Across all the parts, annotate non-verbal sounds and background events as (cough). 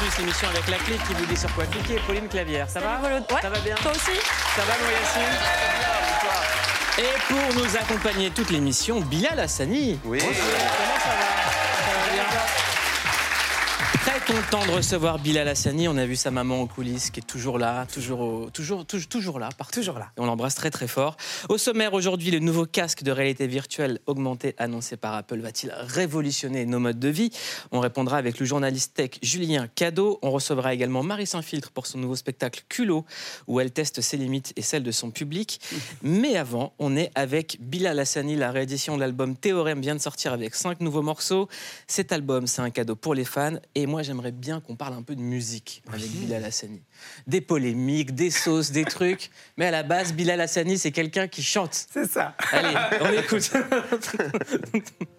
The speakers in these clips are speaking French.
Canal+, l'émission avec la clique qui vous dit sur quoi cliquer. Pauline Clavière, ça va Salut. Ouais. Ça va bien Toi aussi Ça va, moi, Yacine Et pour nous accompagner toute l'émission, Bilal Hassani. Oui. Comment ça va? Content de recevoir Bilal Hassani. On a vu sa maman en coulisses qui est toujours là, toujours, au- toujours, toujours, toujours là, partout. Toujours là. Et on l'embrasse très très fort. Au sommaire aujourd'hui, le nouveau casque de réalité virtuelle augmentée annoncé par Apple va-t-il révolutionner nos modes de vie? On répondra avec le journaliste tech Julien Cadeau. On recevra également Marie Saint-Filtre pour son nouveau spectacle Culot, où elle teste ses limites et celles de son public. (laughs) Mais avant, on est avec Bilal Hassani. La réédition de l'album Théorème vient de sortir avec cinq nouveaux morceaux. Cet album, c'est un cadeau pour les fans. Et moi, j'aimerais bien qu'on parle un peu de musique avec Bilal Hassani. Des polémiques, des sauces, des trucs. Mais à la base, Bilal Hassani, c'est quelqu'un qui chante. C'est ça. Allez, on écoute. (laughs)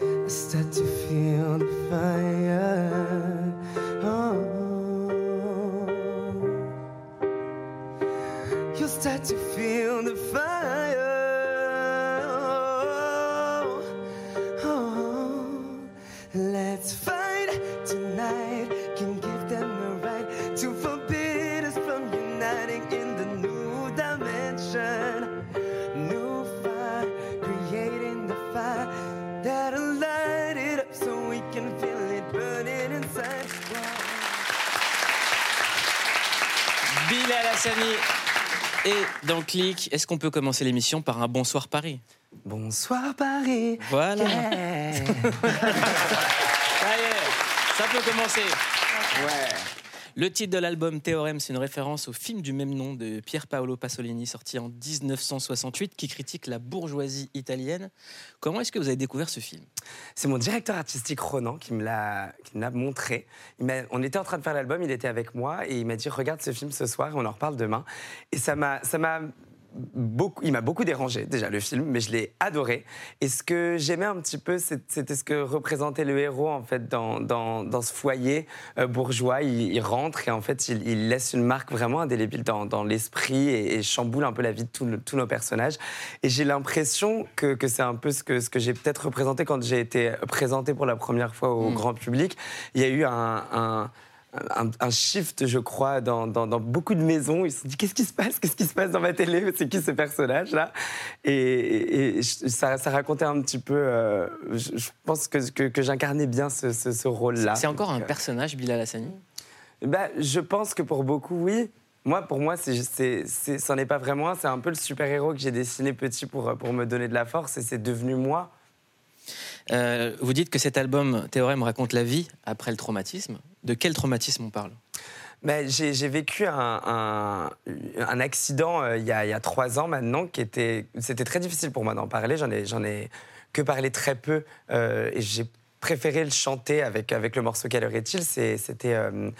(laughs) Start to feel the fire. Et dans Click, est-ce qu'on peut commencer l'émission par un bonsoir Paris Bonsoir Paris. Voilà. Yeah. (laughs) Ça y est, ça peut commencer. Le titre de l'album Théorème, c'est une référence au film du même nom de Pier Paolo Pasolini, sorti en 1968, qui critique la bourgeoisie italienne. Comment est-ce que vous avez découvert ce film? C'est mon directeur artistique Ronan qui me l'a montré. On était en train de faire l'album, il était avec moi et il m'a dit regarde ce film ce soir on en reparle demain. Et ça m'a beaucoup il m'a beaucoup dérangé déjà le film mais je l'ai adoré et ce que j'aimais un petit peu c'était ce que représentait le héros en fait dans, dans, dans ce foyer euh, bourgeois il, il rentre et en fait il, il laisse une marque vraiment indélébile dans, dans l'esprit et, et chamboule un peu la vie de tous le- tous nos personnages et j'ai l'impression que, que c'est un peu ce que, ce que j'ai peut-être représenté quand j'ai été présenté pour la première fois au Mm. grand public. Il y a eu un, un, un- un shift, je crois, dans, dans- dans beaucoup de maisons. Ils se sont dit Qu'est-ce qui se passe? Qu'est-ce qui se passe dans ma télé? C'est qui ce personnage-là? Et, et- et je- ça, ça racontait un petit peu. euh, je, je pense que, que, que j'incarnais bien ce, ce- ce rôle-là. C'est encore un Donc, euh, personnage, Bilal Hassani? bah, je pense que pour beaucoup, oui. Moi, pour moi, c'est, c'est, c'est- c'en est pas vraiment. C'est un peu le super-héros que j'ai dessiné petit pour, pour me donner de la force et c'est devenu moi. Euh, Vous dites que cet album Théorème raconte la vie après le traumatisme. De quel traumatisme on parle? Ben, j'ai vécu un, accident euh, il y, a, trois ans maintenant qui était. C'était très difficile pour moi d'en parler. J'en ai, ai que parlé très peu euh, et j'ai préféré le chanter avec, avec le morceau Quelle heure est-il C'était euh,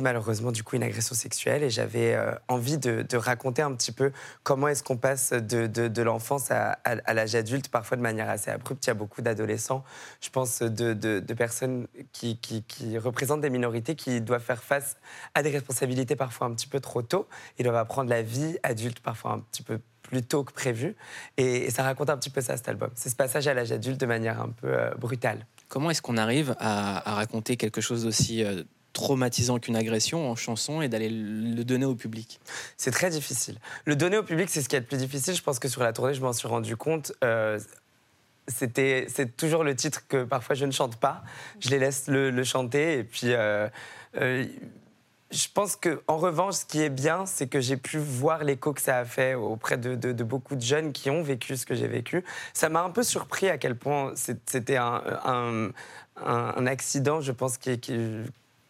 malheureusement du coup une agression sexuelle et j'avais euh, envie de, raconter un petit peu comment est-ce qu'on passe de, de, l'enfance à, à- l'âge adulte, parfois de manière assez abrupte. Il y a beaucoup d'adolescents, je pense, de, personnes qui, qui, représentent des minorités qui doivent faire face à des responsabilités parfois un petit peu trop tôt. Ils doivent apprendre la vie adulte parfois un petit peu plus tôt que prévu. Et, et ça raconte un petit peu ça, cet album. C'est ce passage à l'âge adulte de manière un peu euh, brutale. Comment est-ce qu'on arrive à, raconter quelque chose d'aussi euh, traumatisant qu'une agression en chanson et d'aller le donner au public? C'est très difficile. Le donner au public, c'est ce qui est le plus difficile. Je pense que sur la tournée, je m'en suis rendu compte. Euh, c'était, c'est toujours le titre que parfois je ne chante pas. Je les laisse le, chanter. Et puis, euh, je pense que, en revanche, ce qui est bien, c'est que j'ai pu voir l'écho que ça a fait auprès de, de- de beaucoup de jeunes qui ont vécu ce que j'ai vécu. Ça m'a un peu surpris à quel point c'était un, un- un- un accident, je pense, qui-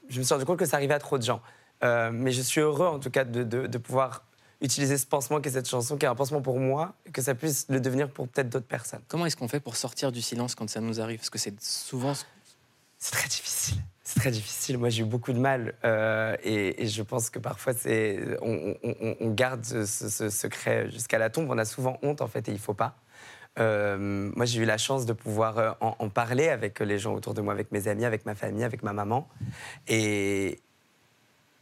je me suis rendu compte que ça arrivait à trop de gens. Euh, mais je suis heureux, en tout cas, de, de- de pouvoir utiliser ce pansement qui est cette chanson, qui est un pansement pour moi, et que ça puisse le devenir pour peut-être d'autres personnes. Comment est-ce qu'on fait pour sortir du silence quand ça nous arrive? Parce que c'est souvent. C'est très difficile. C'est très difficile. Moi, j'ai eu beaucoup de mal. euh, et, et je pense que parfois, c'est, on, on- on- on garde ce, ce secret jusqu'à la tombe. On a souvent honte, en fait, et il faut pas. Euh, moi, j'ai eu la chance de pouvoir euh, en, en parler avec les gens autour de moi, avec mes amis, avec ma famille, avec ma maman. Et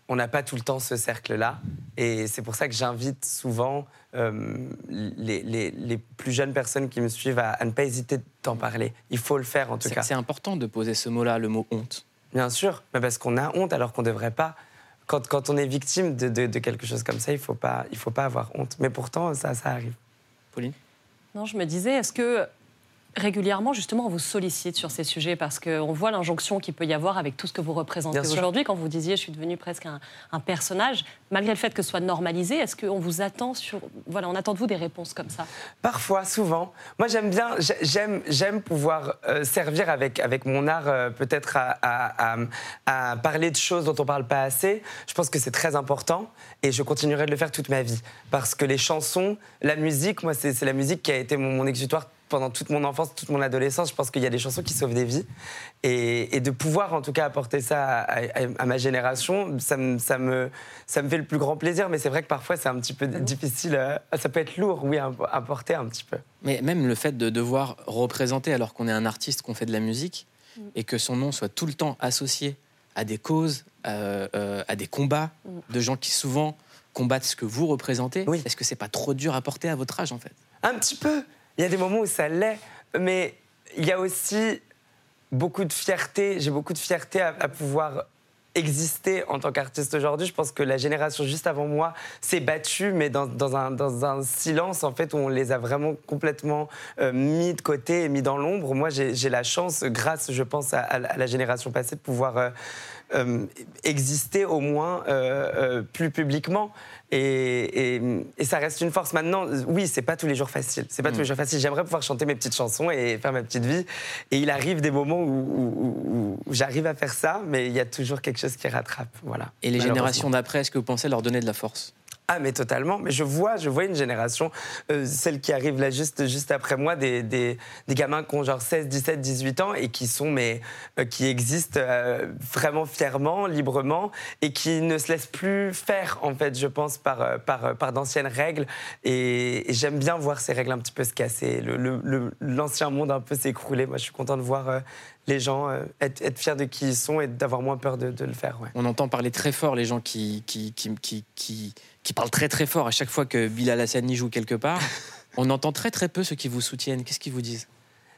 on n'a pas tout le temps ce cercle-là. Et c'est pour ça que j'invite souvent euh, les, les- les plus jeunes personnes qui me suivent à, à ne pas hésiter d'en parler. Il faut le faire en tout cas. c'est important de poser ce mot-là, le mot honte. Bien sûr, mais parce qu'on a honte alors qu'on ne devrait pas. Quand, quand on est victime de, de- de quelque chose comme ça, il ne faut, pas- il faut pas avoir honte. Mais pourtant, ça, ça arrive. Pauline? Non, je me disais, est-ce que régulièrement, justement, on vous sollicite sur ces sujets parce qu'on voit l'injonction qu'il peut y avoir avec tout ce que vous représentez aujourd'hui. Quand vous disiez, je suis devenu presque un, un personnage, malgré le fait que ce soit normalisé, est-ce qu'on vous attend sur, voilà, on attend de vous des réponses comme ça? Parfois, souvent. Moi, j'aime bien, j'ai- j'aime, j'aime pouvoir euh, servir avec, avec mon art euh, peut-être à, à- à- à parler de choses dont on parle pas assez. Je pense que c'est très important et je continuerai de le faire toute ma vie. Parce que les chansons, la musique, moi, c'est, c'est la musique qui a été mon, mon exutoire pendant toute mon enfance, toute mon adolescence. Je pense qu'il y a des chansons qui sauvent des vies. Et, et de pouvoir, en tout cas, apporter ça à, à- à ma génération, ça me, ça, me, ça me fait le plus grand plaisir. Mais c'est vrai que parfois, c'est un petit peu difficile. euh, ça peut être lourd, oui, à, à porter un petit peu. Mais même le fait de devoir représenter alors qu'on est un artiste, qu'on fait de la musique, Mm. et que son nom soit tout le temps associé à des causes, euh, euh, à des combats Mm. de gens qui souvent combattent ce que vous représentez, Oui. est-ce que c'est pas trop dur à porter à votre âge en fait? Un petit peu. Il y a des moments où ça l'est, mais il y a aussi beaucoup de fierté. J'ai beaucoup de fierté à, pouvoir exister en tant qu'artiste aujourd'hui. Je pense que la génération juste avant moi s'est battue, mais dans, un, silence en fait où on les a vraiment complètement euh, mis de côté et mis dans l'ombre. Moi, j'ai la chance, grâce, je pense, à, la- génération passée, de pouvoir euh, euh, exister au moins plus publiquement. Et, et- et ça reste une force. Maintenant, oui, c'est pas tous les jours facile. C'est pas tous les jours facile. J'aimerais pouvoir chanter mes petites chansons et faire ma petite vie. Et il arrive des moments où, où- où- où j'arrive à faire ça, mais il y a toujours quelque chose qui rattrape. Voilà. Et les générations d'après, est-ce que vous pensez leur donner de la force? Ah, mais totalement. Mais je vois, je vois une génération, euh, celle qui arrive là juste, juste après moi, des, des, des gamins qui ont genre 16, 17, 18 ans et qui sont, mais euh, qui existent euh, vraiment fièrement, librement et qui ne se laissent plus faire, en fait, je pense, par, par, par d'anciennes règles. Et, j'aime bien voir ces règles un petit peu se casser, l'ancien monde un peu s'écrouler. Moi, je suis content de voir les gens être, être fiers de qui ils sont et d'avoir moins peur de, le faire. On entend parler très fort les gens qui, qui, qui, parlent très très fort à chaque fois que Bilal Hassani joue quelque part. (laughs) On entend très très peu ceux qui vous soutiennent. Qu'est-ce qu'ils vous disent?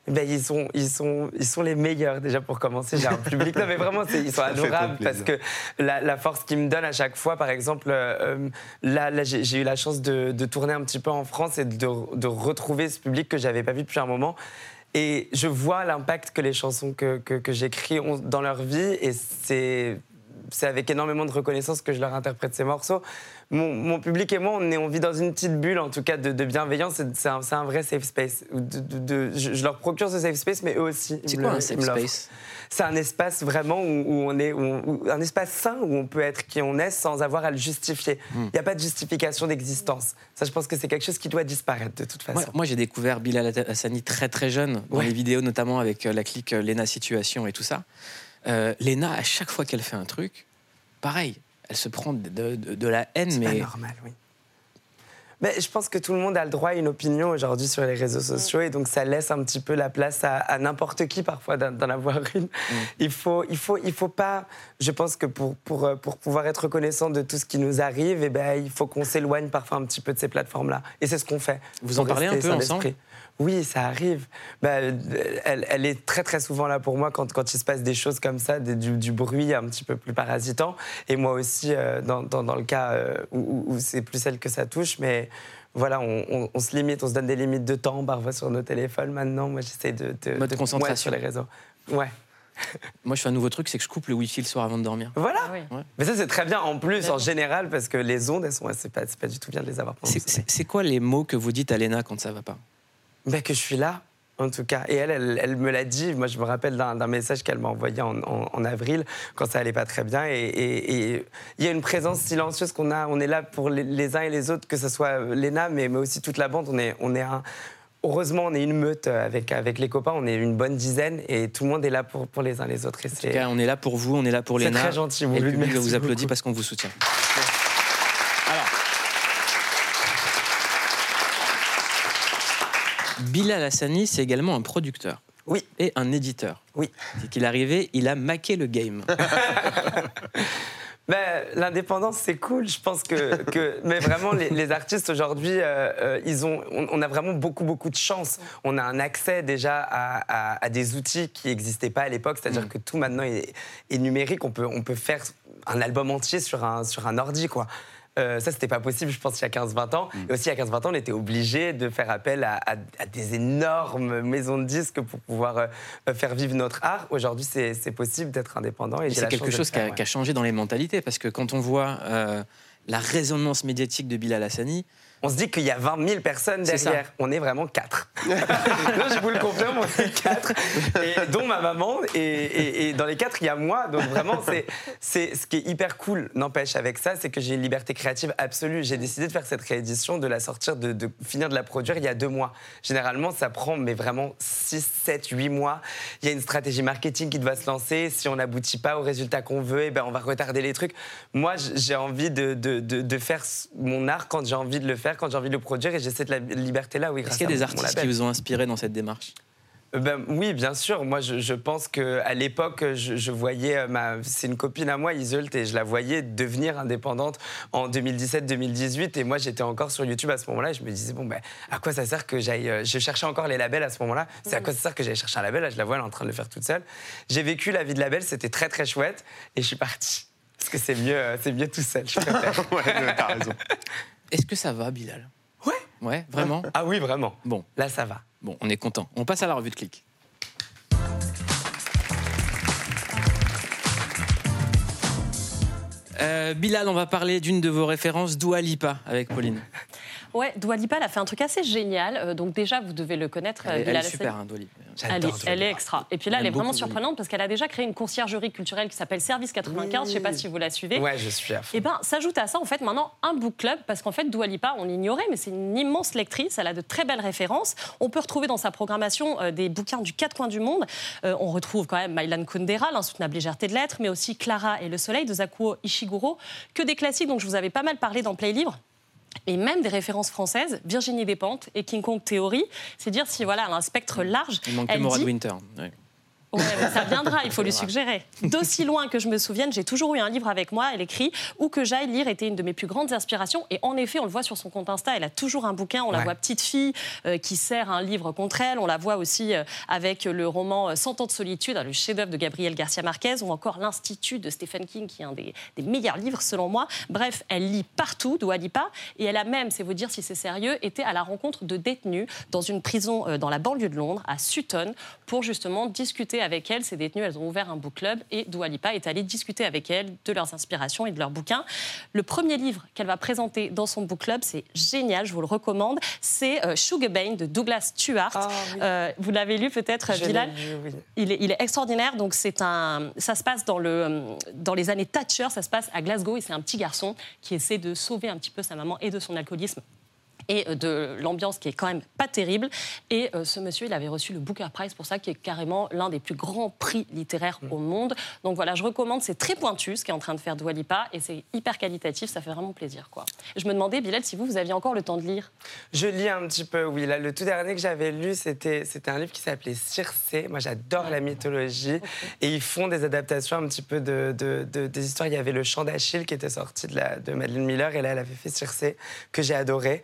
Ben, ils, sont, ils, sont, ils sont les meilleurs déjà pour commencer. J'ai un (laughs) public. Non, mais vraiment, ils sont adorables parce que la, la force qu'ils me donnent à chaque fois, par exemple, euh, euh, là, là j'ai j'ai eu la chance de, de tourner un petit peu en France et de, de retrouver ce public que j'avais pas vu depuis un moment. Et je vois l'impact que les chansons que, que, que j'écris ont dans leur vie et c'est. C'est avec énormément de reconnaissance que je leur interprète ces morceaux. Mon, mon public et moi, on, est, on vit dans une petite bulle, en tout cas, de, de bienveillance. C'est- un, vrai safe space. De- de- de- je, je leur procure ce safe space, mais eux aussi. C'est quoi le- un safe space? C'est un espace vraiment où, où on est, où on- où- un espace sain où on peut être qui on est sans avoir à le justifier. Il n'y a pas de justification d'existence. Ça, je pense que c'est quelque chose qui doit disparaître de toute façon. Moi, moi, j'ai découvert Bilal Hassani très très jeune, dans Ouais. les vidéos notamment avec euh, la clique euh, Lena Situation et tout ça. Euh, Lena, à chaque fois qu'elle fait un truc, pareil, elle se prend de, de- de la haine, C'est mais pas normal, oui. Mais je pense que tout le monde a le droit à une opinion aujourd'hui sur les réseaux sociaux et donc ça laisse un petit peu la place à, à n'importe qui parfois d'en avoir une. Il faut, il faut, il faut pas. Je pense que pour, pour, euh, pour pouvoir être reconnaissant de tout ce qui nous arrive, eh ben, il faut qu'on s'éloigne parfois un petit peu de ces plateformes-là. Et c'est ce qu'on fait. Vous en parlez un peu ensemble. Oui, ça arrive. Bah, euh, elle, elle est très très souvent là pour moi quand, quand il se passe des choses comme ça, des- du, du bruit un petit peu plus parasitant. Et moi aussi, euh, dans, dans- dans le cas euh, où, où- où c'est plus celle que ça touche. Mais voilà, on, on- on se limite, on se donne des limites de temps parfois sur nos téléphones maintenant. Moi, j'essaie de, de, Mode de- concentration. ouais, sur les réseaux. Ouais. (laughs) moi je fais un nouveau truc, c'est que je coupe le wifi le soir avant de dormir. Voilà. Ah oui. Mais ça, c'est très bien en plus, en général, parce que les ondes, elles sont, c'est pas, c'est pas du tout bien de les avoir C'est- sommeil. C'est c'est quoi les mots que vous dites à Lena quand ça va pas? Ben, que je suis là, en tout cas. Et elle, elle, elle me l'a dit. Moi, je me rappelle d'un message qu'elle m'a envoyé en, en- en avril, quand ça allait pas très bien. Et et- et il y a une présence silencieuse qu'on a. On est là pour les, les uns et les autres, que ce soit euh, Léna, mais, mais aussi toute la bande. On est, on est un. Heureusement, on est une meute avec, avec les copains, on est une bonne dizaine et tout le monde est là pour, pour les uns les autres. Et En tout c'est cas, on est là pour vous, on est là pour c'est Lena. très gentil. Et Vous le lui public vous applaudit parce qu'on vous soutient. Bilal Hassani, c'est également un producteur Oui, et un éditeur. oui. C'est qu'il est arrivé, il a maqué le game. (laughs) Ben, l'indépendance, c'est cool. Je pense que, que mais vraiment, les, artistes aujourd'hui, euh, euh, ils ont, on, a vraiment beaucoup, beaucoup de chance. On a un accès déjà à, à, des outils qui n'existaient pas à l'époque. C'est-à-dire mm. que tout maintenant est, est, numérique. On peut, on peut faire un album entier sur un, sur un ordi, quoi. Euh, ça, c'était pas possible, je pense, il y a 15-20 ans. Mm. Et aussi, il y a 15-20 ans, on était obligé de faire appel à, des énormes maisons de disques pour pouvoir euh, faire vivre notre art. Aujourd'hui, c'est possible d'être indépendant. Et, c'est quelque chose qui, a, changé dans les mentalités, parce que quand on voit euh, la résonance médiatique de Bilal Hassani, on se dit qu'il y a 20 000 personnes derrière. on est vraiment quatre. (laughs) non, je vous le confirme, on est quatre, et, dont ma maman. Et, dans les quatre, il y a moi. Donc vraiment, c'est ce qui est hyper cool, n'empêche, avec ça, c'est que j'ai une liberté créative absolue. J'ai décidé de faire cette réédition, de la sortir, de, finir de la produire il y a deux mois. Généralement, ça prend mais vraiment 6, 7, 8 mois. Il y a une stratégie marketing qui doit se lancer. Si on n'aboutit pas au résultat qu'on veut, et eh ben, on va retarder les trucs. Moi, j'ai envie de, de, de faire mon art quand j'ai envie de le faire quand j'ai envie de le produire et j'ai cette liberté-là. Oui, Est-ce qu'il y a des artistes qui vous ont inspiré dans cette démarche? Euh, ben, oui, bien sûr. Moi, je, je pense qu'à l'époque, je, voyais euh, ma. C'est une copine à moi, Iseult, et je la voyais devenir indépendante en 2017-2018. Et moi, j'étais encore sur YouTube à ce moment-là. Et je me disais, bon, ben, à quoi ça sert que j'aille. Euh, je cherchais encore les labels à ce moment-là. C'est à quoi ça sert que j'aille chercher un label? Là, je la vois, elle est en train de le faire toute seule. J'ai vécu la vie de label, c'était très, très chouette. Et je suis partie. Parce que c'est mieux, c'est mieux tout seul, je préfère. (laughs) ouais, t'as raison. Est-ce que ça va, Bilal? Ouais. Ouais, vraiment? Ah oui, vraiment. Bon. Là, ça va. Bon, on est content. On passe à la revue de clic. Euh, Bilal, on va parler d'une de vos références, Dua Lipa, avec Pauline. Ouais, Dua Lipa, elle a fait un truc assez génial. Euh, donc déjà, vous devez le connaître. Elle, est super, hein, Dua Elle, est, extra. Et puis là, elle, est vraiment surprenante parce qu'elle a déjà créé une conciergerie culturelle qui s'appelle Service 95. Je ne sais pas si vous la suivez. Ouais, je suis à fond. Et eh ben, s'ajoute à ça, en fait, maintenant, un book club parce qu'en fait, Dua Lipa, on l'ignorait, mais c'est une immense lectrice. Elle a de très belles références. On peut retrouver dans sa programmation euh, des bouquins du quatre coins du monde. Euh, on retrouve quand même Mylan Kundera, l'insoutenable légèreté de l'être, mais aussi Clara et le soleil de Zakuo Ishiguro. Que des classiques dont je vous avais pas mal parlé dans Play Livre et même des références françaises, Virginie Despentes et King Kong Theory. C'est dire si voilà, elle a un spectre large. Il manque elle dit... Winter. Ouais, ça viendra, il faut lui suggérer. D'aussi loin que je me souvienne, j'ai toujours eu un livre avec moi, elle écrit Où que j'aille lire était une de mes plus grandes inspirations. Et en effet, on le voit sur son compte Insta, elle a toujours un bouquin. On la voit petite fille euh, qui sert un livre contre elle. On la voit aussi euh, avec le roman Cent ans de solitude, le chef-d'œuvre de Gabriel Garcia Marquez, ou encore L'Institut de Stephen King, qui est un des, meilleurs livres selon moi. Bref, elle lit partout, Dua Lipa, et elle a même, c'est vous dire si c'est sérieux, été à la rencontre de détenus dans une prison euh, dans la banlieue de Londres, à Sutton, pour justement discuter avec elle. Ces détenues, elles ont ouvert un book club et Dua Lipa est allée discuter avec elles de leurs inspirations et de leurs bouquins. Le premier livre qu'elle va présenter dans son book club, c'est génial, je vous le recommande. C'est euh, Sugar Bane de Douglas Stuart. Ah euh, vous l'avez lu peut-être, Bilal il, est, il, est, extraordinaire. Donc c'est un, ça se passe dans, le, dans les années Thatcher, ça se passe à Glasgow et c'est un petit garçon qui essaie de sauver un petit peu sa maman et de son alcoolisme et euh, de l'ambiance qui est quand même pas terrible. Et euh, ce monsieur, il avait reçu le Booker Prize pour ça, qui est carrément l'un des plus grands prix littéraires au monde. Donc voilà, je recommande, c'est très pointu ce qu'est en train de faire Doualipa et c'est hyper qualitatif, ça fait vraiment plaisir. Quoi. je me demandais, Bilal, si vous, vous aviez encore le temps de lire. Je lis un petit peu, oui. Là, le tout dernier que j'avais lu, c'était, c'était un livre qui s'appelait Circé. Moi, j'adore la mythologie. Et ils font des adaptations un petit peu de, de, des histoires. Il y avait Le Chant d'Achille qui était sorti de, la, de Madeleine Miller et là, elle avait fait Circé, que j'ai adoré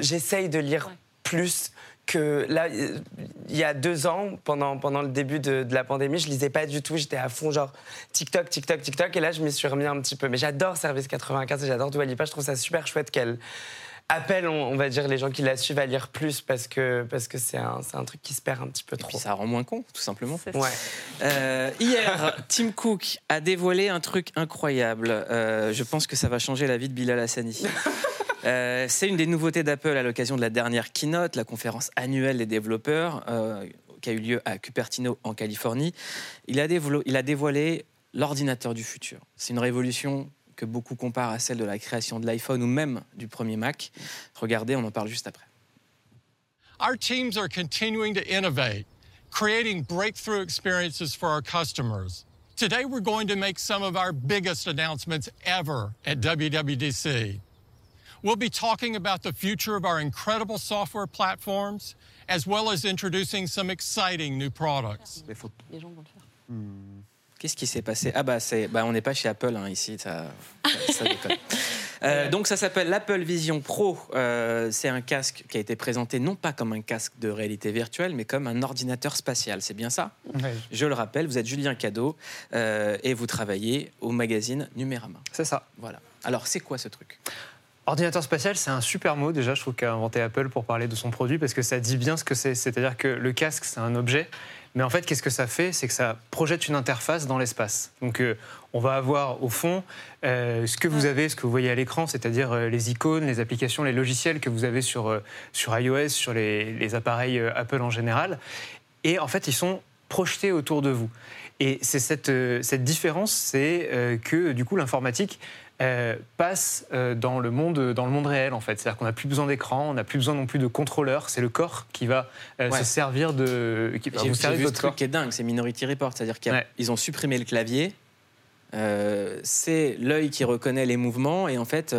j'essaye de lire plus que là, il y a deux ans, pendant, pendant le début de, la pandémie, je lisais pas du tout. J'étais à fond, genre TikTok, TikTok, TikTok. Et là, je m'y suis remis un petit peu. Mais j'adore Service 95 et j'adore Dua Lipa. Je trouve ça super chouette qu'elle appelle, on, va dire, les gens qui la suivent à lire plus parce que c'est parce que un, un, truc qui se perd un petit peu trop. Et puis ça rend moins con, tout simplement. Ouais. Euh, hier, Tim Cook a dévoilé un truc incroyable. Euh, je pense que ça va changer la vie de Bilal Hassani. (laughs) Euh, c'est une des nouveautés d'Apple à l'occasion de la dernière keynote, la conférence annuelle des développeurs, euh, qui a eu lieu à Cupertino en Californie. Il a, il a dévoilé l'ordinateur du futur. C'est une révolution que beaucoup comparent à celle de la création de l'iPhone ou même du premier Mac. Regardez, on en parle juste après. Our teams are continuing to innovate, creating breakthrough experiences for our customers. Today, we're going to make some of our biggest announcements ever at WWDC. We'll be talking about the future of our incredible software platforms, as well as introducing some exciting new products. Hmm. Qu'est-ce qui s'est passé? Ah bah, c'est, bah on n'est pas chez Apple hein, ici, ça, (laughs) ça déconne. Euh, donc ça s'appelle l'Apple Vision Pro. Euh, c'est un casque qui a été présenté non pas comme un casque de réalité virtuelle, mais comme un ordinateur spatial. C'est bien ça? Je le rappelle, vous êtes Julien Cadeau euh, et vous travaillez au magazine Numérama. C'est ça. Voilà. Alors c'est quoi ce truc? Ordinateur spatial, c'est un super mot déjà, je trouve, qu'a inventé Apple pour parler de son produit, parce que ça dit bien ce que c'est. C'est-à-dire que le casque, c'est un objet, mais en fait, qu'est-ce que ça fait? C'est que ça projette une interface dans l'espace. Donc, euh, on va avoir au fond euh, ce que vous avez, ce que vous voyez à l'écran, c'est-à-dire euh, les icônes, les applications, les logiciels que vous avez sur, sur iOS, sur les, les appareils Apple en général. Et en fait, ils sont projetés autour de vous. Et c'est cette, cette différence, c'est que du coup, l'informatique euh, passe euh, dans, le monde, dans le monde réel, en fait. C'est-à-dire qu'on n'a plus besoin d'écran, on n'a plus besoin non plus de contrôleur. C'est le corps qui va euh, se servir de. Qui vous servir de truc qui est dingue, c'est Minority Report. C'est-à-dire qu'ils ont supprimé le clavier. c'est l'œil qui reconnaît les mouvements et en fait,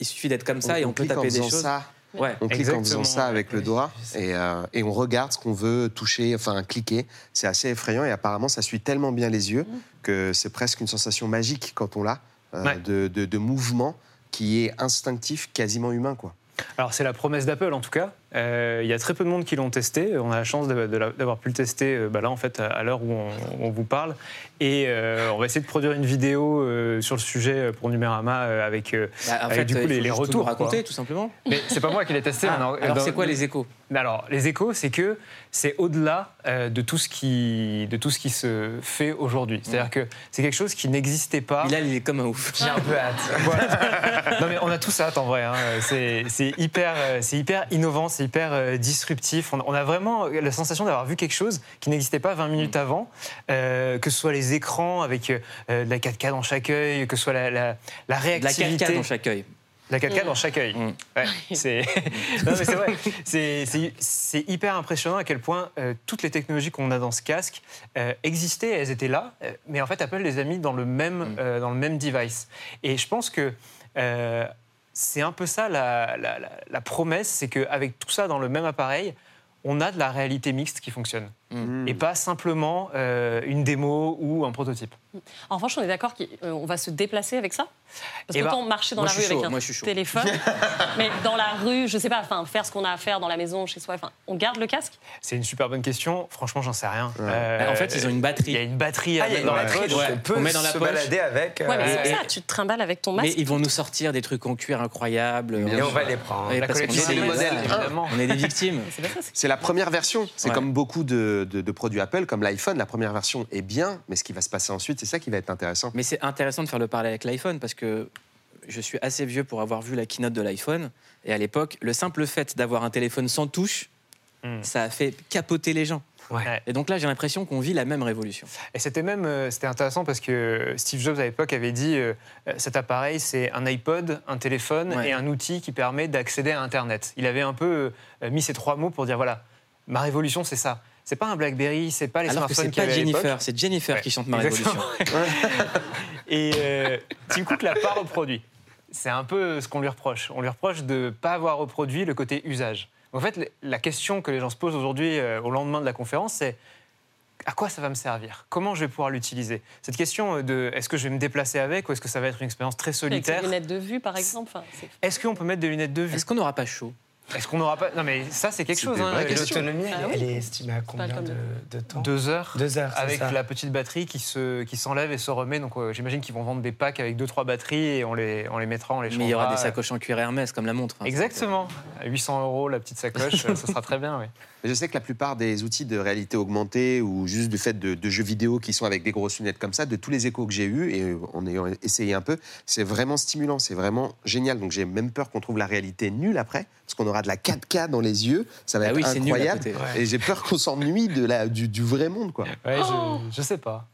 il suffit d'être comme ça et on peut taper des choses. Ça. Ouais. On clique en faisant ça avec le doigt et, et on regarde ce qu'on veut toucher, enfin cliquer. C'est assez effrayant et apparemment ça suit tellement bien les yeux mm. que c'est presque une sensation magique quand on l'a. Euh, de, de, de mouvement qui est instinctif, quasiment humain. Quoi. Alors c'est la promesse d'Apple en tout cas. Euh, il y a très peu de monde qui l'ont testé. On a la chance d'avoir pu le tester euh, bah là en fait à l'heure où on, vous parle. Et euh, on va essayer de produire une vidéo sur le sujet pour Numérama avec, bah, du coup les, les retours. raconter tout simplement. Mais c'est pas moi qui l'ai testé. Ah, alors c'est quoi les échos? Alors les échos, c'est que c'est au-delà de tout ce qui de tout ce qui se fait aujourd'hui. C'est-à-dire que c'est quelque chose qui n'existait pas. Bilal il est comme un ouf. J'ai un peu hâte. (laughs) non mais on a tous hâte en vrai. Hein. C'est hyper hyper innovant c'est hyper euh, disruptif. On, a vraiment la sensation d'avoir vu quelque chose qui n'existait pas 20 minutes mm. avant, euh, que ce soit les écrans avec euh, de la 4K dans chaque œil, que ce soit la, la, la réactivité. La 4K dans chaque œil. La 4K dans chaque œil. Mm. (laughs) c'est vrai. C'est hyper impressionnant à quel point toutes les technologies qu'on a dans ce casque existaient, elles étaient là, mais en fait Apple les a mis dans le même, mm. dans le même device. Et je pense que c'est un peu ça la, promesse, c'est qu'avec tout ça dans le même appareil, on a de la réalité mixte qui fonctionne. Et pas simplement euh, une démo ou un prototype. En revanche, on est d'accord qu'on va se déplacer avec ça? Parce que eh quand ben, marcher dans la rue avec un téléphone, (laughs) mais dans la rue, je sais pas, enfin, faire ce qu'on a à faire dans la maison, chez soi, enfin, on garde le casque? C'est une super bonne question. Franchement, j'en sais rien. Euh, en fait, ils ont une batterie. Il y a une batterie, ah, dans la poche. on peut met dans la se balader avec. Ouais, mais c'est euh, ça, tu te trimbales avec ton masque. Mais ils vont nous sortir des trucs en cuir incroyables. Et on va les prendre. la collection des modèles, évidemment. On est des victimes. C'est la première version. C'est comme beaucoup de produits Apple, comme l'iPhone. La première version est bien, mais ce qui va se passer ensuite, c'est ça qui va être intéressant. Mais c'est intéressant de faire le parallèle avec l'iPhone parce que je suis assez vieux pour avoir vu la keynote de l'iPhone. Et à l'époque, le simple fait d'avoir un téléphone sans touche, hmm. ça a fait capoter les gens. Et donc là, j'ai l'impression qu'on vit la même révolution. Et c'était même euh, c'était intéressant parce que Steve Jobs à l'époque avait dit euh, euh, cet appareil, c'est un iPod, un téléphone et un outil qui permet d'accéder à Internet. Il avait un peu mis ces trois mots pour dire voilà, ma révolution, c'est ça. C'est pas un BlackBerry, c'est pas les Alors smartphones que c'est pas Jennifer, c'est Jennifer qui chante ma révolution. (laughs) Et euh, Tim Cook l'a pas reproduit. C'est un peu ce qu'on lui reproche. On lui reproche de ne pas avoir reproduit le côté usage. En fait, la question que les gens se posent aujourd'hui, euh, au lendemain de la conférence, c'est à quoi ça va me servir? Comment je vais pouvoir l'utiliser? Cette question de est-ce que je vais me déplacer avec ou est-ce que ça va être une expérience très solitaire Avec des lunettes de vue, par exemple. est-ce qu'on peut mettre des lunettes de vue? Est-ce qu'on n'aura pas chaud? Est-ce qu'on n'aura pas. Non, mais ça, c'est quelque chose. Hein. L'autonomie, elle, est estimée à combien de, temps Deux heures. Deux heures. Avec la petite batterie qui s'enlève qui et se remet. Donc, euh, j'imagine qu'ils vont vendre des packs avec deux, trois batteries et on les, on les mettra, on les changera. Mais il y aura des sacoches en cuir Hermès, comme la montre. Hein, Exactement. À 800 euros, la petite sacoche, (laughs) ça sera très bien, oui. Je sais que la plupart des outils de réalité augmentée ou juste du fait de, jeux vidéo qui sont avec des grosses lunettes comme ça, de tous les échos que j'ai eus et en ayant essayé un peu, c'est vraiment stimulant, c'est vraiment génial. Donc j'ai même peur qu'on trouve la réalité nulle après, parce qu'on aura de la 4K dans les yeux, ça va ah être incroyable. Et j'ai peur qu'on s'ennuie de la, du, vrai monde, quoi. Ouais, je, sais pas.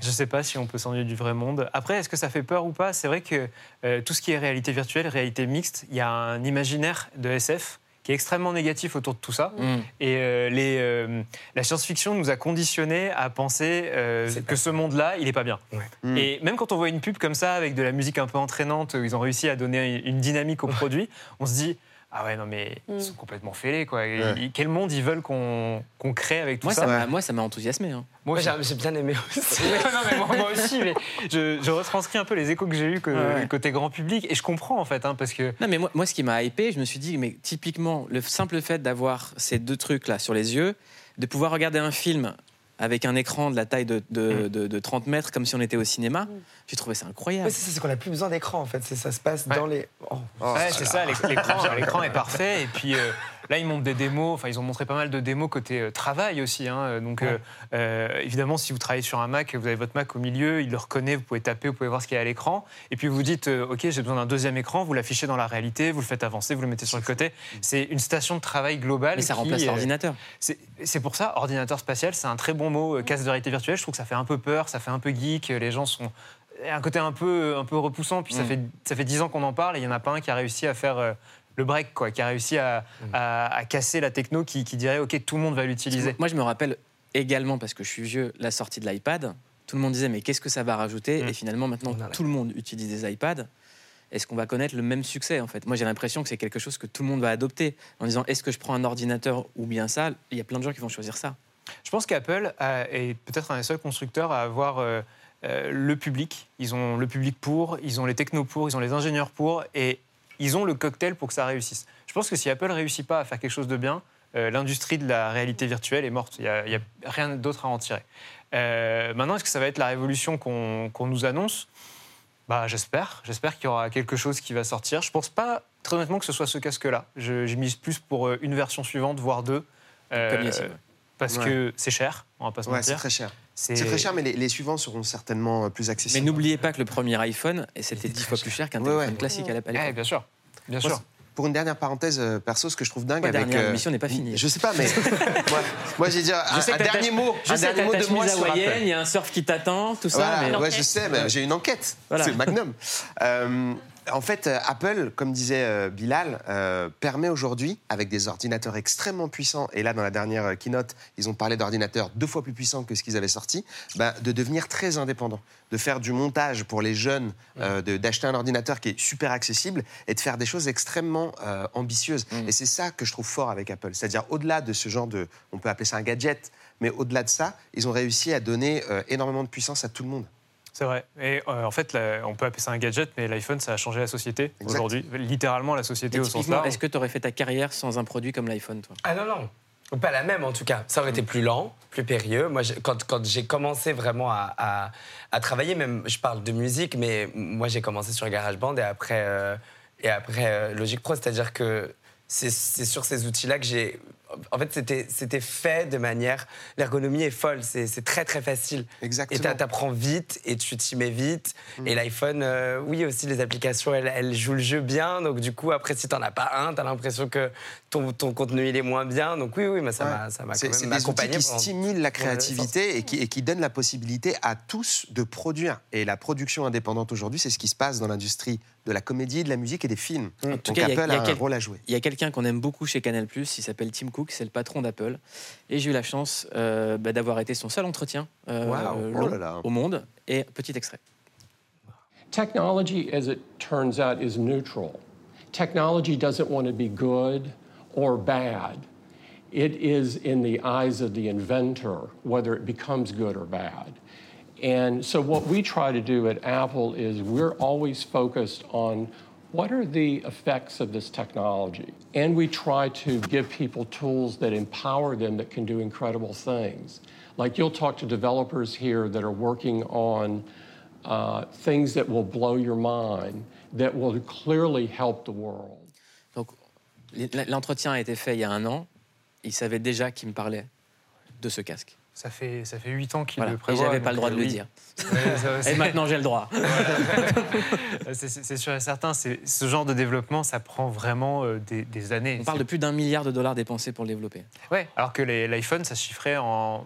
Je ne sais pas si on peut s'ennuyer du vrai monde. Après, est-ce que ça fait peur ou pas? C'est vrai que euh, tout ce qui est réalité virtuelle, réalité mixte, il y a un imaginaire de SF qui est extrêmement négatif autour de tout ça. Mm. Et euh, les, euh, la science-fiction nous a conditionnés à penser euh, que ce monde-là, il n'est pas bien. Mm. Et même quand on voit une pub comme ça, avec de la musique un peu entraînante, où ils ont réussi à donner une dynamique au produit, on se dit Ah ouais, non, mais Mm. ils sont complètement fêlés, quoi. Ouais. quel monde ils veulent qu'on qu'on crée avec tout Moi, ça ça m'a- moi, ça m'a enthousiasmé. hein. Moi j'ai bien aimé aussi. (laughs) Non, mais moi, moi aussi, mais je, je retranscris un peu les échos que j'ai eus que- Ouais, ouais. côté grand public, et je comprends en fait, hein, parce que Non, mais moi, moi, ce qui m'a hypé, je me suis dit, mais typiquement, le simple fait d'avoir ces deux trucs-là sur les yeux, de pouvoir regarder un film avec un écran de la taille de, de, de- de 30 mètres, comme si on était au cinéma, j'ai trouvé ça incroyable. Ouais, c'est ça, qu'on n'a plus besoin d'écran en fait. C'est- Ça se passe Ouais. dans les. Oh. Ouais, c'est ça, l'éc- l'écran, l'écran est parfait. Et puis euh, là, ils montrent des démos, enfin, ils ont montré pas mal de démos côté euh, travail aussi. hein. Donc, euh, euh, évidemment, si vous travaillez sur un Mac, vous avez votre Mac au milieu, il le reconnaît, vous pouvez taper, vous pouvez voir ce qu'il y a à l'écran. Et puis, vous dites, OK, j'ai besoin d'un deuxième écran, vous l'affichez dans la réalité, vous le faites avancer, vous le mettez sur le côté. C'est une station de travail globale. mais ça qui, remplace l'ordinateur. c'est pour ça, ordinateur spatial, c'est un très bon mot. euh, Casque de réalité virtuelle, je trouve que ça fait un peu peur, ça fait un peu geek. Les gens sont. y un côté un peu, un peu repoussant. Puis ça Mm. fait ça fait dix ans qu'on en parle et il n'y en a pas un qui a réussi à faire le break, quoi, qui a réussi à, à- à casser la techno qui, qui dirait OK, tout le monde va l'utiliser. Moi, je me rappelle également, parce que je suis vieux, la sortie de l'iPad. Tout le monde disait, mais qu'est-ce que ça va rajouter Mm. Et finalement, maintenant, tout le monde utilise des iPads. Est-ce qu'on va connaître le même succès en fait? Moi, j'ai l'impression que c'est quelque chose que tout le monde va adopter en disant est-ce que je prends un ordinateur ou bien ça? Il y a plein de gens qui vont choisir ça. Je pense qu'Apple est peut-être un des seuls constructeurs à avoir euh, euh, le public. Ils ont le public pour, ils ont les technos pour, ils ont les ingénieurs pour, et ils ont le cocktail pour que ça réussisse. Je pense que si Apple réussit pas à faire quelque chose de bien, euh, l'industrie de la réalité virtuelle est morte. Il n'y a, rien d'autre à en tirer. Euh, maintenant, est-ce que ça va être la révolution qu'on nous annonce? Bah, J'espère. J'espère qu'il y aura quelque chose qui va sortir. Je pense pas, très honnêtement, que ce soit ce casque-là. Je mise plus pour euh, une version suivante, voire deux. Euh, Comme ouais. Parce Ouais. que c'est cher, on va pas se Ouais, c'est mentir. très cher. C'est très cher, mais les, les suivants seront certainement euh, plus Mais accessibles. n'oubliez pas que le premier iPhone, et c'était était dix fois cher. plus cher qu'un Ouais, téléphone ouais. classique à l'époque. Eh, bien sûr. Bien Moi, sûr. Pour une dernière parenthèse euh, perso, ce que je trouve dingue avec. dernière euh, émission n'est pas finie. Je sais pas, mais (laughs) moi, moi, j'ai dit un, Je sais un dernier mot, Je un sais dernier mot de moi sur Apple. il y a un surf qui t'attend, tout ça. Voilà, mais- ouais, je sais, mais j'ai une enquête. Voilà. C'est Magnum. Euh, (laughs) en fait, euh, Apple, comme disait euh, Bilal, euh, permet aujourd'hui, avec des ordinateurs extrêmement puissants, et là, dans la dernière keynote, ils ont parlé d'ordinateurs deux fois plus puissants que ce qu'ils avaient sorti, ben, de devenir très indépendant, de faire du montage pour les jeunes, euh, de- d'acheter un ordinateur qui est super accessible et de faire des choses extrêmement euh, ambitieuses. Mm. Et c'est ça que je trouve fort avec Apple. C'est-à-dire, au-delà de ce genre de. On peut appeler ça un gadget, mais au-delà de ça, ils ont réussi à donner énormément de puissance à tout le monde. C'est vrai. Et euh, en fait, on peut appeler ça un gadget, mais l'iPhone, ça a changé la société aujourd'hui. Littéralement, la société Et au sens large. est-ce que tu aurais fait ta carrière sans un produit comme l'iPhone, toi? Ah non, non. Ou Pas la même en tout cas. Ça aurait été plus lent, plus périlleux. Moi, quand, quand j'ai commencé vraiment à, à- à travailler, même je parle de musique, mais moi j'ai commencé sur GarageBand et après, euh, et après euh, Logic Pro. C'est-à-dire que c'est c'est sur ces outils-là que j'ai. En fait, c'était c'était fait de manière. L'ergonomie est folle, c'est c'est très très facile. Et Exactement. t'a- t'apprends vite et tu t'y mets vite. Et l'iPhone, euh, oui, aussi, les applications, elles, elles jouent le jeu bien. Donc, du coup, après, si t'en as pas un, t'as l'impression que ton, ton contenu, il est moins bien. Donc, oui, oui, mais ça Ouais. m'a ça m'a C'est quand c'est même des outils accompagné. qui stimulent la créativité et qui, et qui donnent la possibilité à tous de produire. Et la production indépendante aujourd'hui, c'est ce qui se passe dans l'industrie de la comédie, de la musique et des films. En tout Donc cas, il y a- Apple a a, quel- un rôle à jouer. Il y a quelqu'un qu'on aime beaucoup chez Canal+, il s'appelle Tim Cook, c'est le patron d'Apple. Et j'ai eu la chance euh, bah, d'avoir été son seul entretien euh, Waouh, euh, oh long là là. au monde. Et petit extrait. Technology, as it turns out, is neutral. Technology doesn't want to be good or bad. It is in the eyes of the inventor whether it becomes good or bad. And so, what we try to do at Apple is we're always focused on what are the effects of this technology? And we try to give people tools that empower them that can do incredible things. Like you'll talk to developers here that are working on uh, things that will blow your mind, that will clearly help the world. Donc, l'entretien a été fait il y a un an. Il savait déjà qu'il me parlait de ce casque. Ça fait, ça fait 8 ans qu'il Voilà. le Et prévoit. j'avais pas le droit de le dire. Et maintenant, j'ai le droit. (laughs) c'est- sûr et certain. Ce genre de développement, ça prend vraiment euh, des, des années. On parle de plus d'un milliard de dollars dépensés pour le développer. Ouais, alors que l'iPhone, ça chiffrait en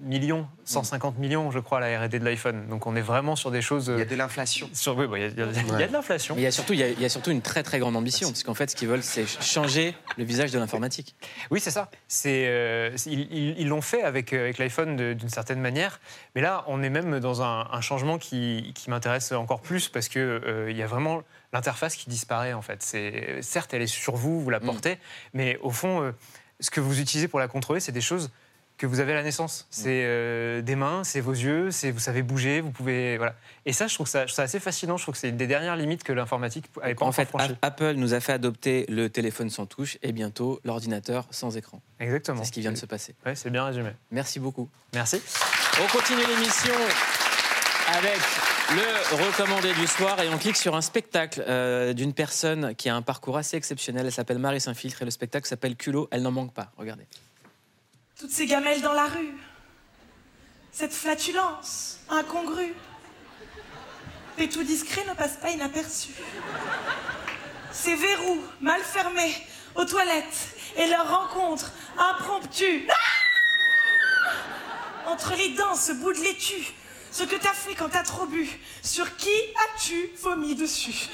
millions, 150 millions, je crois, la R&D de l'iPhone. Donc on est vraiment sur des choses. Il y a de l'inflation. Sur, oui, il, y a, il y a de l'inflation. Mais il y, a surtout, il, y a, il y a surtout une très très grande ambition, puisqu'en fait, ce qu'ils veulent, c'est changer le visage de l'informatique. Oui, c'est ça. C'est, euh, ils l'ont fait avec, euh, avec l'iPhone d'une certaine manière. Mais là, on est même dans un, un changement qui, qui m'intéresse encore plus parce qu'il euh, il y a vraiment l'interface qui disparaît, en fait. C'est, certes, elle est sur vous, vous la portez, mm. mais au fond, euh, ce que vous utilisez pour la contrôler, c'est des choses que vous avez à la naissance. C'est euh, des mains, c'est vos yeux, c'est vous savez bouger, vous pouvez voilà. Et ça, je trouve ça, ça assez fascinant. Je trouve que c'est une des dernières limites que l'informatique avait pas En fait, Apple nous a fait adopter le téléphone sans touche et bientôt l'ordinateur sans écran. Exactement. C'est ce qui vient de se passer. Oui, c'est bien résumé. Merci beaucoup. Merci. On continue l'émission avec le recommandé du soir et on clique sur un spectacle euh, d'une personne qui a un parcours assez exceptionnel. Elle s'appelle Marie Saint-Filtre et le spectacle s'appelle Culot. Elle n'en manque pas. Regardez. Toutes ces gamelles dans la rue, cette flatulence incongrue. Tout discret ne passe pas inaperçu. Ces verrous mal fermés aux toilettes et leur rencontre impromptue. Ah Entre les dents, ce bout de laitue ce que t'as fait quand t'as trop bu. Sur qui as-tu vomi dessus?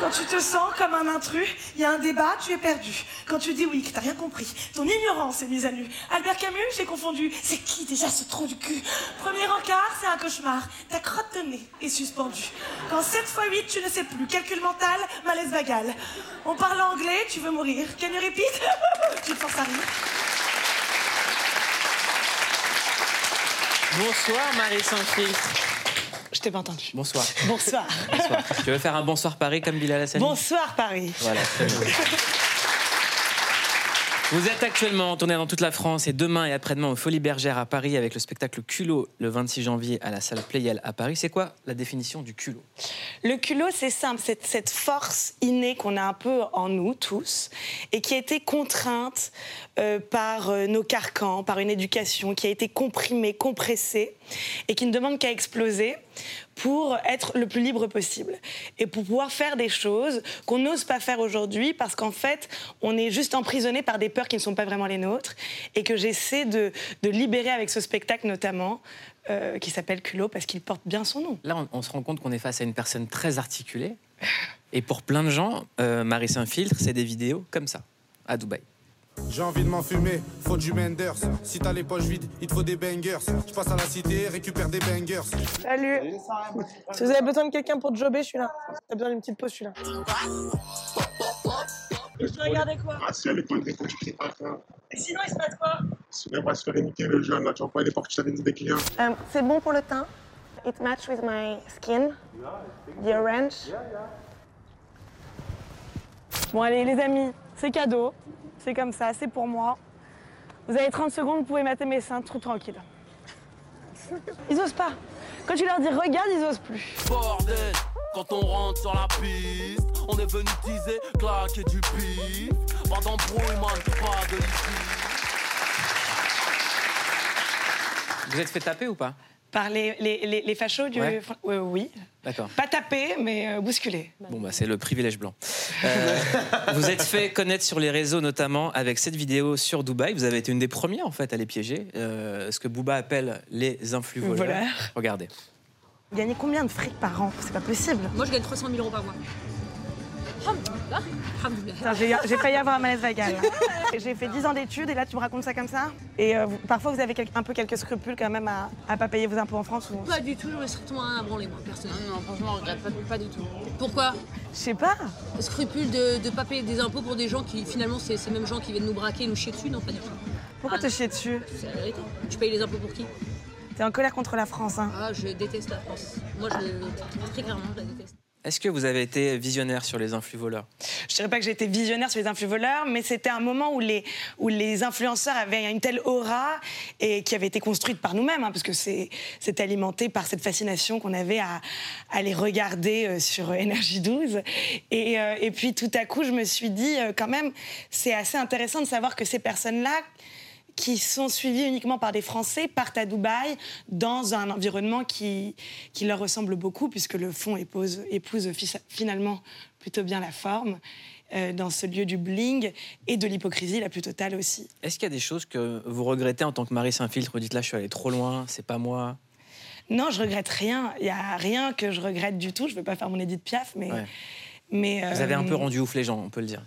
Quand tu te sens comme un intrus, il y a un débat, tu es perdu. Quand tu dis oui, que t'as rien compris, ton ignorance est mise à nu. Albert Camus, j'ai confondu. C'est qui déjà ce trou du cul? Premier encart, c'est un cauchemar. Ta crotte de nez est suspendue. Quand 7 x 8, tu ne sais plus. Calcul mental, malaise vagal. On parle anglais, tu veux mourir. Can you repeat? (laughs) Tu te forces à rire. Bonsoir Marie Saint-Filtre. Je t'ai pas entendu. Bonsoir. Bonsoir. bonsoir. Tu veux faire un bonsoir Paris comme Bilal Hassani? Bonsoir Paris. Voilà, très bien. Vous êtes actuellement en tournée dans toute la France et demain et après-demain au Folies Bergère à Paris avec le spectacle Culot le 26 janvier à la salle Playel à Paris. C'est quoi la définition du culot? Le culot, c'est simple, c'est cette force innée qu'on a un peu en nous tous et qui a été contrainte euh, par euh, nos carcans, par une éducation qui a été comprimée, compressée et qui ne demande qu'à exploser pour être le plus libre possible et pour pouvoir faire des choses qu'on n'ose pas faire aujourd'hui parce qu'en fait, on est juste emprisonné par des peurs qui ne sont pas vraiment les nôtres et que j'essaie de, de, libérer avec ce spectacle notamment. Euh, qui s'appelle Culot parce qu'il porte bien son nom. Là, on, se rend compte qu'on est face à une personne très articulée. Et pour plein de gens, euh, Marie Saint-Filtre, c'est des vidéos comme ça, à Dubaï. J'ai envie de m'enfumer, faut du Menders. Si t'as les poches vides, il te faut des bangers. Je passe à la cité, récupère des bangers. Salut. Si vous avez besoin de quelqu'un pour jobber, je suis là. T'as besoin d'une petite pause, je suis là. Je regardais quoi Ah, si, elle est bonne, quand tu cries pas, Et sinon, il se passe quoi Sinon, on va se faire niquer le jeune, là. Tu vois pas, il est parti des clients. Um, C'est bon pour le teint. It match with my skin. The orange. Bon, allez, les amis, c'est cadeau. C'est comme ça, c'est pour moi. Vous avez 30 secondes, vous pouvez mater mes seins, tout tranquille. Ils osent pas. Quand tu leur dis regarde, ils osent plus. Bordel, quand on rentre sur la piste, on est venu teaser, claquer du pif. Pas d'embrouille, man, pas de Vous êtes fait taper ou pas? Par les, les, les, les fachos du... Ouais. Euh, oui. D'accord. Pas taper, mais euh, bousculer. Bon, bah, c'est le privilège blanc. Euh, (laughs) vous êtes fait connaître sur les réseaux, notamment avec cette vidéo sur Dubaï. Vous avez été une des premières, en fait, à les piéger. Euh, ce que Booba appelle les influx voleurs. Voleurs. Regardez. Vous gagnez combien de fric par an? C'est pas possible. Moi, je gagne 300 000 euros par mois. J'ai failli avoir un malaise vagal. J'ai fait 10 ans d'études et là tu me racontes ça comme ça? Et euh, vous- parfois vous avez quel- un peu quelques scrupules quand même à, à pas payer vos impôts en France ou... Pas du tout, j'en ai strictement rien à branler, moi, personnellement. Non, franchement, je regrette pas, pas du tout. Pourquoi? Je sais pas. Scrupule de ne pas payer des impôts pour des gens qui, finalement, c'est ces mêmes gens qui viennent nous braquer, nous chier dessus? Non, pas du tout. Pourquoi te chier dessus? C'est la vérité. Tu payes les impôts pour qui? T'es en colère contre la France, hein Ah, je déteste la France. Moi, je, très clairement, je la déteste. Est-ce que vous avez été visionnaire sur les influx voleurs? Je dirais pas que j'ai été visionnaire sur les influx voleurs, mais c'était un moment où les, où les influenceurs avaient une telle aura et qui avait été construite par nous-mêmes, hein, parce que c'est- alimenté par cette fascination qu'on avait à, les regarder euh, sur Énergie 12. Et, euh, et puis tout à coup, je me suis dit, euh, quand même, c'est assez intéressant de savoir que ces personnes-là, qui sont suivis uniquement par des Français partent à Dubaï dans un environnement qui, qui leur ressemble beaucoup puisque le fond épouse, épouse fi- finalement plutôt bien la forme. euh, dans ce lieu du bling et de l'hypocrisie la plus totale aussi. Est-ce qu'il y a des choses que vous regrettez en tant que Marie Saint-Filtre Vous dites là, je suis allée trop loin, c'est pas moi? Non, je regrette rien. Il y a rien que je regrette du tout. Je vais pas faire mon Edith Piaf, mais. Ouais. mais Vous avez un euh, peu rendu ouf les gens, on peut le dire.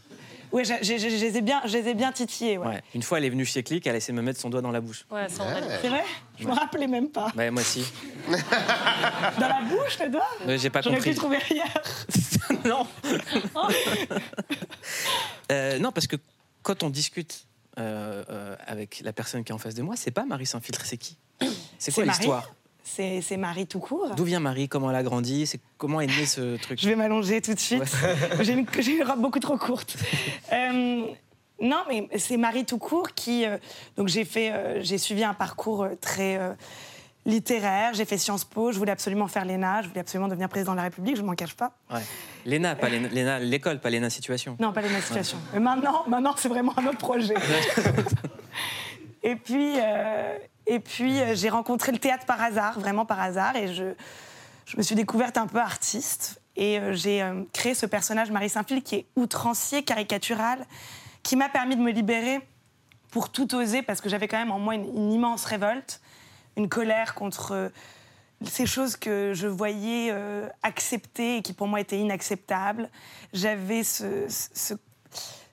Ouais, je, je- je- je les ai bien, je les ai bien titillés. Ouais. Ouais. Une fois, elle est venue chez Click, elle a essayé de me mettre son doigt dans la bouche. Ouais, sans- C'est vrai? Je me rappelais même pas. Bah, moi aussi. (laughs) Dans la bouche, le doigt? Ouais, J'ai pas J'aurais compris. pu trouver ailleurs. (laughs) non. (laughs) Euh, non, parce que quand on discute euh, euh, avec la personne qui est en face de moi, c'est pas Marie Saint-Filtre, c'est qui? C'est quoi l'histoire? C'est Marie tout court. D'où vient Marie? Comment elle a grandi? C'est comment est né ce truc? Je vais m'allonger tout de suite. (laughs) J'ai une, robe beaucoup trop courte. (laughs) Euh, non, mais c'est Marie tout court qui. euh, donc j'ai fait, euh, j'ai suivi un parcours très littéraire. J'ai fait Sciences Po. Je voulais absolument faire l'ENA. Je voulais absolument devenir président de la République. Je ne m'en cache pas. Ouais. Léna, pas Léna- l'école, pas Léna Situation. Non, pas l'ENA situation. Mais maintenant, maintenant c'est vraiment un autre projet. (laughs) et puis, et puis euh, j'ai rencontré le théâtre par hasard, vraiment par hasard, et je, me suis découverte un peu artiste. Et euh, j'ai euh, créé ce personnage, Marie Saint-Phil, qui est outrancier, caricatural, qui m'a permis de me libérer pour tout oser, parce que j'avais quand même en moi une, immense révolte, une colère contre ces choses que je voyais acceptées et qui pour moi étaient inacceptables. J'avais ce- ce-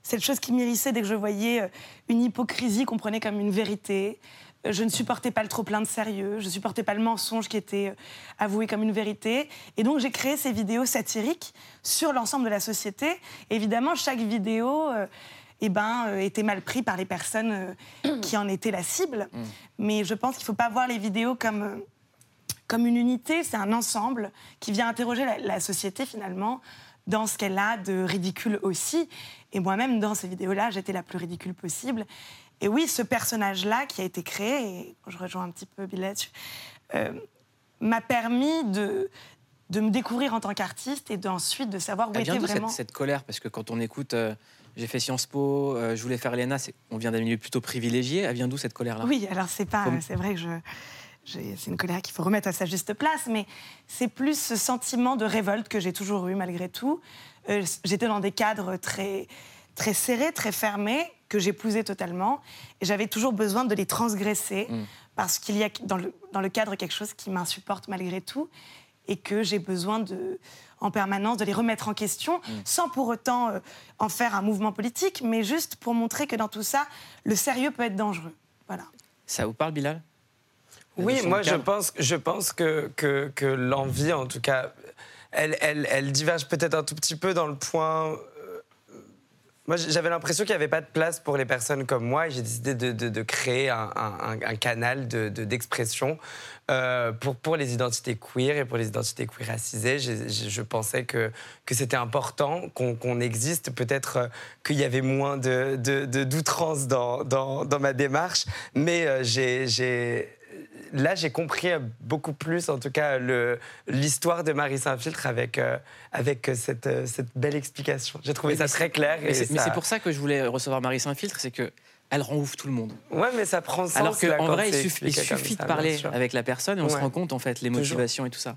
cette chose qui m'irrissait dès que je voyais une hypocrisie qu'on prenait comme une vérité. Je ne supportais pas le trop-plein de sérieux, je ne supportais pas le mensonge qui était euh, avoué comme une vérité. Et donc j'ai créé ces vidéos satiriques sur l'ensemble de la société. Évidemment, chaque vidéo euh, eh ben, euh, était mal pris par les personnes euh, qui en étaient la cible. Mais je pense qu'il ne faut pas voir les vidéos comme... comme une unité, c'est un ensemble qui vient interroger la, la société finalement dans ce qu'elle a de ridicule aussi. Et moi-même, dans ces vidéos-là, j'étais la plus ridicule possible. Et oui, ce personnage-là qui a été créé, et je rejoins un petit peu Bill là-dessus, euh, m'a permis de, de me découvrir en tant qu'artiste et d'ensuite de savoir où était d'où cette, vraiment... cette colère? Parce que quand on écoute, euh, j'ai fait Sciences Po, euh, je voulais faire l'ENA, on vient d'un milieu plutôt privilégié. Elle vient d'où cette colère-là? Oui, alors c'est pas, c'est vrai que je, c'est une colère qu'il faut remettre à sa juste place, mais c'est plus ce sentiment de révolte que j'ai toujours eu malgré tout. Euh, j'étais dans des cadres très, très serrés, très fermés, que j'épousais totalement, et j'avais toujours besoin de les transgresser Mm. parce qu'il y a dans le, dans le cadre quelque chose qui m'insupporte malgré tout, et que j'ai besoin de, en permanence de les remettre en question, Mm. sans pour autant euh, en faire un mouvement politique, mais juste pour montrer que dans tout ça, le sérieux peut être dangereux. Voilà. Ça vous parle, Bilal? La Oui, moi je pense, je pense que, que, que l'envie, en tout cas, elle, elle, elle diverge peut-être un tout petit peu dans le point. Moi, j'avais l'impression qu'il n'y avait pas de place pour les personnes comme moi et j'ai décidé de, de- créer un, canal de- de- d'expression euh, pour, pour les identités queer et pour les identités queer racisées. Je pensais que, que c'était important qu'on qu'on existe. Peut-être euh, qu'il y avait moins d'outrance dans, dans, dans ma démarche, mais euh, j'ai là, j'ai compris beaucoup plus, en tout cas, l'histoire de Marie Saint-Filtre avec, euh, avec cette, euh, cette belle explication. J'ai trouvé Mais ça très clair. Mais c'est ça- pour ça que je voulais recevoir Marie Saint-Filtre, c'est que elle rend ouf tout le monde. Ouais, mais ça prend sens. Alors qu'en vrai, il suffit, il expliqué comme suffit ça, de parler avec la personne et on se rend compte, en fait, les Toujours. motivations et tout ça.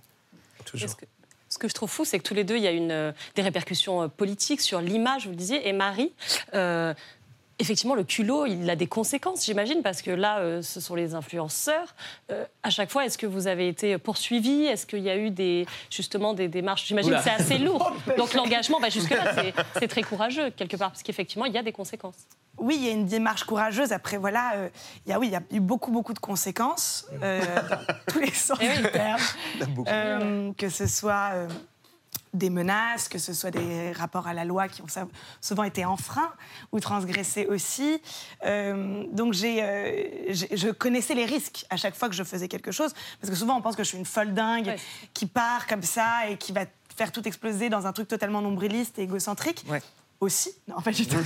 Toujours. Que- Ce que je trouve fou, c'est que tous les deux, il y a une, euh, des répercussions politiques sur l'image, vous le disiez, et Marie. euh, Effectivement, le culot, il a des conséquences, j'imagine, parce que là, euh, ce sont les influenceurs. Euh, à chaque fois, est-ce que vous avez été poursuivi? Est-ce qu'il y a eu des, justement des démarches? J'imagine Oula. que c'est assez lourd. (laughs) Donc l'engagement, bah, jusque-là, c'est- c'est très courageux, quelque part, parce qu'effectivement, il y a des conséquences. Oui, il y a une démarche courageuse. Après, voilà, euh, il y a, oui, il y a eu beaucoup, beaucoup de conséquences, euh, (laughs) dans tous les sens Eh du terme. beaucoup. Euh, que ce soit euh, des menaces, que ce soit des rapports à la loi qui ont souvent été enfreints ou transgressés aussi. Euh, donc, j'ai, euh, j'ai- je connaissais les risques à chaque fois que je faisais quelque chose, parce que souvent, on pense que je suis une folle dingue Ouais. qui part comme ça et qui va faire tout exploser dans un truc totalement nombriliste et égocentrique Ouais. aussi. Non, pas (laughs) du tout.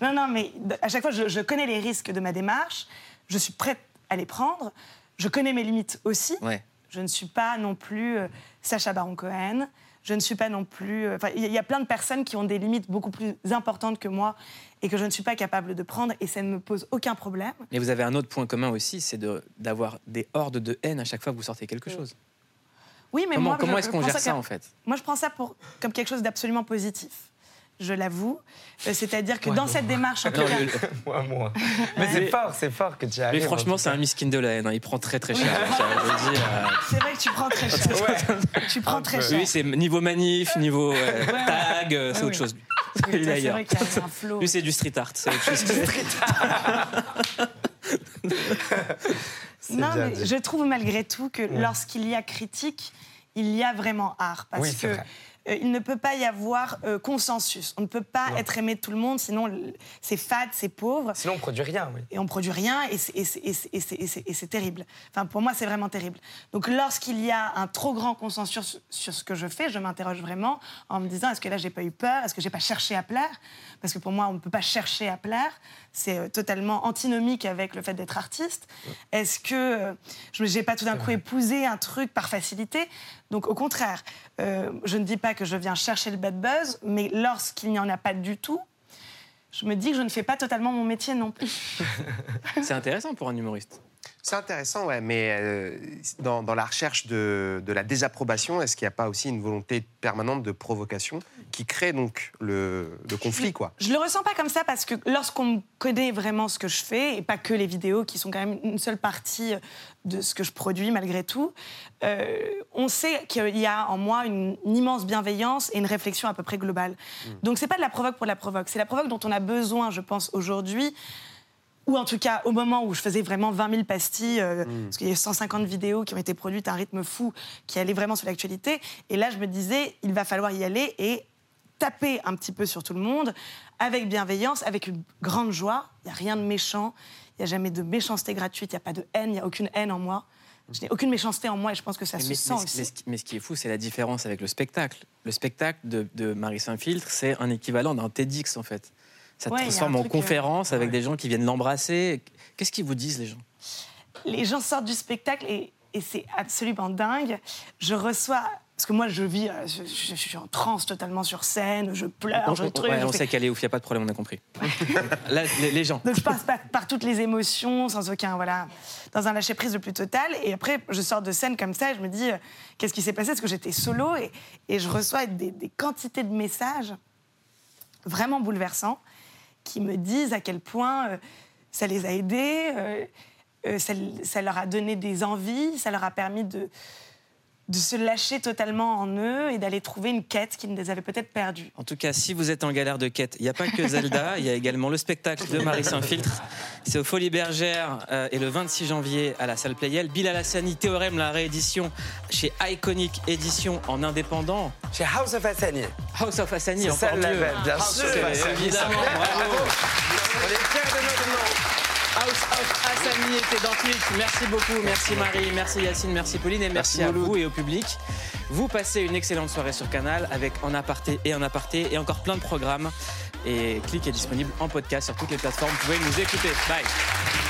non, non, mais à chaque fois, je, je connais les risques de ma démarche. Je suis prête à les prendre. Je connais mes limites aussi. Ouais. Je ne suis pas non plus euh, Sacha Baron Cohen. Je ne suis pas non plus. euh, enfin, Il y, a- plein de personnes qui ont des limites beaucoup plus importantes que moi et que je ne suis pas capable de prendre et ça ne me pose aucun problème. Et vous avez un autre point commun aussi, c'est de- d'avoir des hordes de haine à chaque fois que vous sortez quelque chose. Oui, mais comment moi, comment je- est-ce qu'on prends gère ça, en fait? Moi, je prends ça pour, comme quelque chose d'absolument positif. Je l'avoue. Euh, C'est-à-dire que dans cette démarche, en tout Non, cas, (laughs) le- Moi, moi. Mais c'est fort, c'est fort que tu y Mais arrives. franchement, c'est un miskin de la haine. hein. Il prend très très cher. Euh, (laughs) c'est vrai que tu prends très cher. (laughs) Tu prends très cher. Lui, c'est niveau manif, niveau euh, ouais. tag, euh, c'est Ouais, autre ouais. chose. Oui, c'est vrai qu'il y a un flow. Lui, c'est du street art. C'est autre chose. Non, bien mais dit. je trouve malgré tout que lorsqu'il y a critique, il y a vraiment art. Parce Oui, c'est que vrai. Euh, il ne peut pas y avoir euh, consensus. On ne peut pas être aimé de tout le monde, sinon c'est fade, c'est pauvre. Sinon, on produit rien, oui. Et on produit rien c'est- et c'est terrible. Enfin, pour moi, c'est vraiment terrible. Donc, lorsqu'il y a un trop grand consensus sur ce que je fais, je m'interroge vraiment en me disant est-ce que là, j'ai pas eu peur? Est-ce que j'ai pas cherché à plaire? Parce que pour moi, on ne peut pas chercher à plaire. C'est euh, totalement antinomique avec le fait d'être artiste. Est-ce que euh, je n'ai pas tout d'un coup épousé un truc par facilité? Donc, au contraire, euh, je ne dis pas que je viens chercher le bad buzz, mais lorsqu'il n'y en a pas du tout, je me dis que je ne fais pas totalement mon métier non plus. (laughs) C'est intéressant pour un humoriste. C'est intéressant, ouais, mais euh, dans, dans la recherche de, de la désapprobation, est-ce qu'il n'y a pas aussi une volonté permanente de provocation qui crée donc le, le conflit, quoi? Je le ressens pas comme ça parce que lorsqu'on connaît vraiment ce que je fais, et pas que les vidéos qui sont quand même une seule partie de ce que je produis malgré tout, euh, on sait qu'il y a en moi une, une immense bienveillance et une réflexion à peu près globale. Donc c'est pas de la provoque pour la provoque, c'est la provoque dont on a besoin, je pense, aujourd'hui. Ou en tout cas, au moment où je faisais vraiment 20 000 pastilles, euh, parce qu'il y a 150 vidéos qui ont été produites à un rythme fou, qui allaient vraiment sur l'actualité. Et là, je me disais, il va falloir y aller et taper un petit peu sur tout le monde, avec bienveillance, avec une grande joie. Il n'y a rien de méchant, il n'y a jamais de méchanceté gratuite, il n'y a pas de haine, il n'y a aucune haine en moi. Je n'ai aucune méchanceté en moi et je pense que ça Mais, se mais- sent mais- aussi. mais ce qui- mais ce qui est fou, c'est la différence avec le spectacle. Le spectacle de, de Marie Saint-Filtre, c'est un équivalent d'un TEDx, en fait. Ça Ouais, a transforme en euh, conférence avec des gens qui viennent l'embrasser. Qu'est-ce qu'ils vous disent, les gens? Les gens sortent du spectacle et, et c'est absolument dingue. Je reçois. Parce que moi, je vis, euh, je, je- je suis en transe totalement sur scène, je pleure, On, je truc. ouais, on fais- sait qu'elle est ouf, il n'y a pas de problème, on a compris. (laughs) Là, les, les gens. Donc je passe par, par toutes les émotions, sans aucun, voilà, dans un lâcher prise le plus total. Et après, je sors de scène comme ça et je me dis, euh, qu'est-ce qui s'est passé? Parce que j'étais solo et, et je reçois des, des quantités de messages vraiment bouleversants qui me disent à quel point euh, ça les a aidés, euh, euh, ça, ça leur a donné des envies, ça leur a permis de, de se lâcher totalement en eux et d'aller trouver une quête qu'ils les avaient peut-être perdue. En tout cas, si vous êtes en galère de quête, il n'y a pas que Zelda, (laughs) il y a également le spectacle de Marie Saint-Filtre. C'est au Folies Bergères euh, et le 26 janvier à la salle Playel. Bilal Hassani, Théorème, la réédition chez Iconic Édition en indépendant. Chez House of Hassani. House of Hassani, C'est ça encore le label, bien House sûr. Évidemment, bravo. On est fiers de notre nom. House of Hassani était dans Click. Merci beaucoup, merci Marie, merci Yacine, merci Pauline et merci, Merci à vous et au public. Vous passez une excellente soirée sur Canal avec En aparté et En aparté et encore plein de programmes. Et Click est disponible en podcast sur toutes les plateformes. Vous pouvez nous écouter. Bye.